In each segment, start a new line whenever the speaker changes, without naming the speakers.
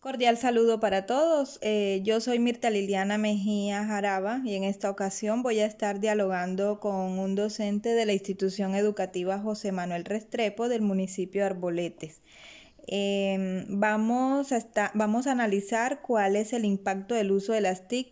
Cordial saludo para todos. Eh, yo soy Mirta Liliana Mejía Jaraba y en esta ocasión voy a estar dialogando con un docente de la institución educativa José Manuel Restrepo del municipio de Arboletes. Em, vamos, a vamos a analizar cuál es el impacto del uso de las TIC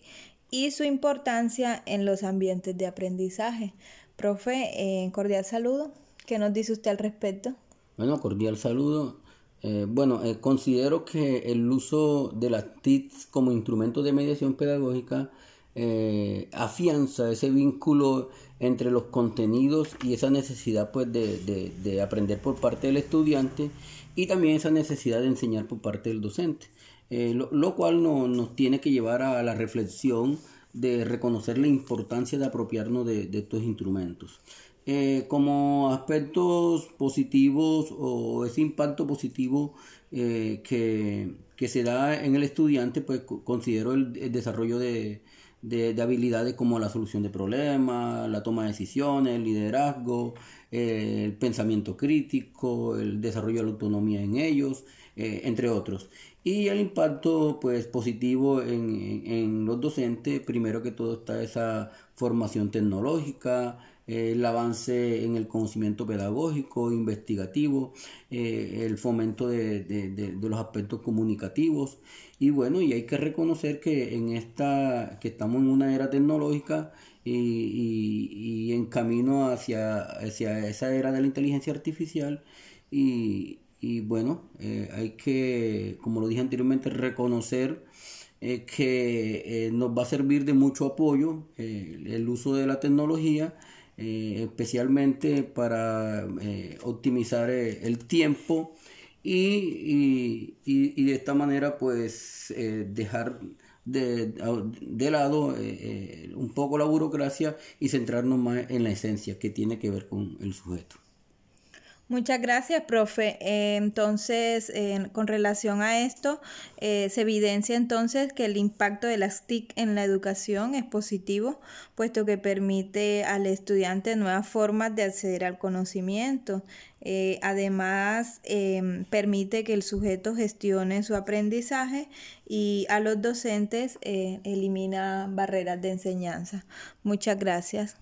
y su importancia en los ambientes de aprendizaje. Profe, eh, cordial saludo. ¿Qué nos dice usted al respecto?
Bueno, cordial saludo. Eh, bueno, eh, considero que el uso de las TICs como instrumento de mediación pedagógica eh, afianza ese vínculo entre los contenidos y esa necesidad pues, de, aprender por parte del estudiante y también esa necesidad de enseñar por parte del docente, lo, cual nos tiene que llevar a la reflexión de reconocer la importancia de apropiarnos de estos instrumentos. Eh, como aspectos positivos o ese impacto positivo eh, que, se da en el estudiante, pues considero el, desarrollo de, habilidades como la solución de problemas, la toma de decisiones, el liderazgo, eh, el pensamiento crítico, el desarrollo de la autonomía en ellos, entre otros. Y el impacto pues, positivo en, en los docentes, primero que todo está esa formación tecnológica, el avance en el conocimiento pedagógico, investigativo, eh, el fomento de, los aspectos comunicativos. Y bueno, y hay que reconocer que en esta, que estamos en una era tecnológica y, en camino hacia, hacia, esa era de la inteligencia artificial. Y, bueno, eh, hay que, como lo dije anteriormente, reconocer eh, que nos va a servir de mucho apoyo el uso de la tecnología eh, especialmente para eh, optimizar eh, el tiempo y, de esta manera pues dejar de, de lado un poco la burocracia y centrarnos más en la esencia que tiene que ver con el sujeto.
Muchas gracias, profe. Eh, entonces, con relación a esto, eh, se evidencia entonces que el impacto de las TIC en la educación es positivo, puesto que permite al estudiante nuevas formas de acceder al conocimiento. Eh, además, em, permite que el sujeto gestione su aprendizaje y a los docentes elimina barreras de enseñanza. Muchas gracias.